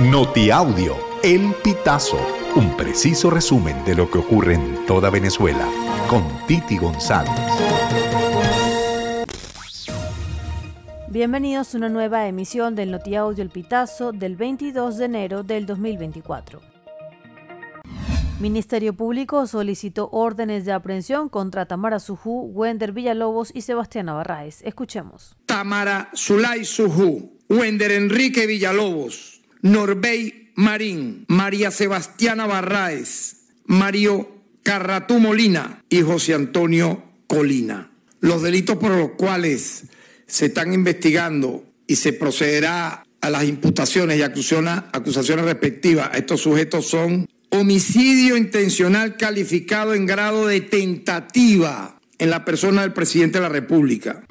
Notiaudio, El Pitazo, un preciso resumen de lo que ocurre en toda Venezuela, con Titi González. Bienvenidos a una nueva emisión del Notiaudio El Pitazo del 22 de enero del 2024. Ministerio Público solicitó órdenes de aprehensión contra Tamara Sujú, Wender Villalobos y Sebastián Barraez. Escuchemos. Tamara Zulay Sujú, Wender Enrique Villalobos, Norbey Marín, María Sebastiana Barraez, Mario Carratú Molina y José Antonio Colina. Los delitos por los cuales se están investigando y se procederá a las imputaciones y acusaciones respectivas a estos sujetos son homicidio intencional calificado en grado de tentativa en la persona del presidente de la República.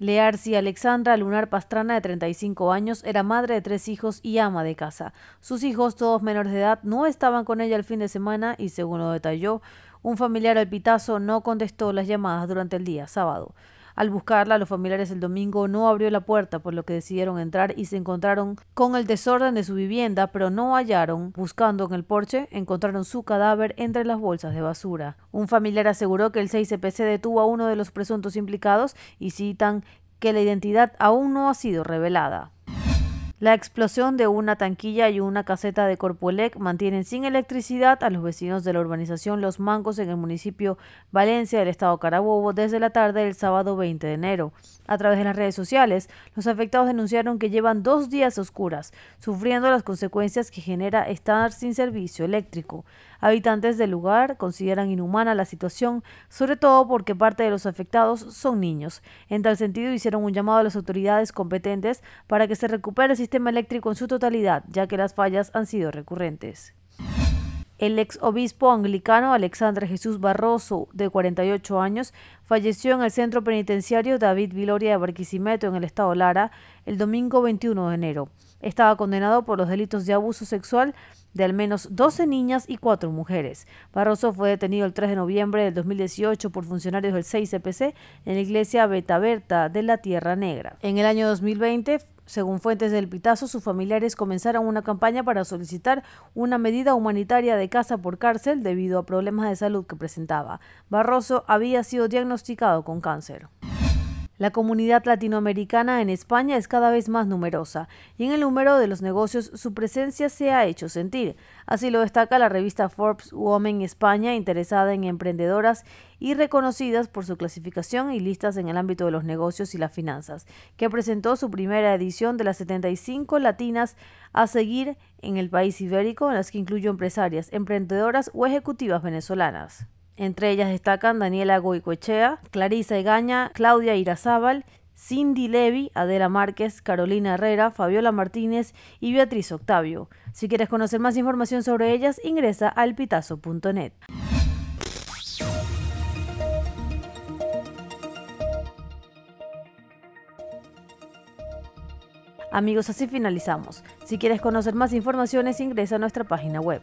Learci Alexandra Lunar Pastrana, de 35 años, era madre de tres hijos y ama de casa. Sus hijos, todos menores de edad, no estaban con ella el fin de semana y, según lo detalló, un familiar al pitazo no contestó las llamadas durante el día sábado. Al buscarla, los familiares el domingo no abrió la puerta, por lo que decidieron entrar y se encontraron con el desorden de su vivienda, pero no hallaron. Buscando en el porche, encontraron su cadáver entre las bolsas de basura. Un familiar aseguró que el 6CPC detuvo a uno de los presuntos implicados y citan que la identidad aún no ha sido revelada. La explosión de una tanquilla y una caseta de Corpoelec mantienen sin electricidad a los vecinos de la urbanización Los Mangos en el municipio Valencia del estado Carabobo desde la tarde del sábado 20 de enero. A través de las redes sociales, los afectados denunciaron que llevan dos días oscuras, sufriendo las consecuencias que genera estar sin servicio eléctrico. Habitantes del lugar consideran inhumana la situación, sobre todo porque parte de los afectados son niños. En tal sentido, hicieron un llamado a las autoridades competentes para que se recupere el sistema eléctrico en su totalidad, ya que las fallas han sido recurrentes. El ex obispo anglicano Alexandre Jesús Barroso, de 48 años, falleció en el centro penitenciario David Viloria de Barquisimeto, en el estado Lara, el domingo 21 de enero. Estaba condenado por los delitos de abuso sexual de al menos 12 niñas y 4 mujeres. Barroso fue detenido el 3 de noviembre del 2018 por funcionarios del 6CPC en la iglesia Betaberta de la Tierra Negra. En el año 2020 según fuentes del Pitazo, sus familiares comenzaron una campaña para solicitar una medida humanitaria de casa por cárcel debido a problemas de salud que presentaba. Barroso había sido diagnosticado con cáncer. La comunidad latinoamericana en España es cada vez más numerosa y en el número de los negocios su presencia se ha hecho sentir. Así lo destaca la revista Forbes Women España, interesada en emprendedoras y reconocidas por su clasificación y listas en el ámbito de los negocios y las finanzas, que presentó su primera edición de las 75 latinas a seguir en el país ibérico, en las que incluyó empresarias, emprendedoras o ejecutivas venezolanas. Entre ellas destacan Daniela Goicoechea, Clarisa Egaña, Claudia Irazábal, Cindy Levy, Adela Márquez, Carolina Herrera, Fabiola Martínez y Beatriz Octavio. Si quieres conocer más información sobre ellas, ingresa a elpitazo.net. Amigos, así finalizamos. Si quieres conocer más informaciones, ingresa a nuestra página web.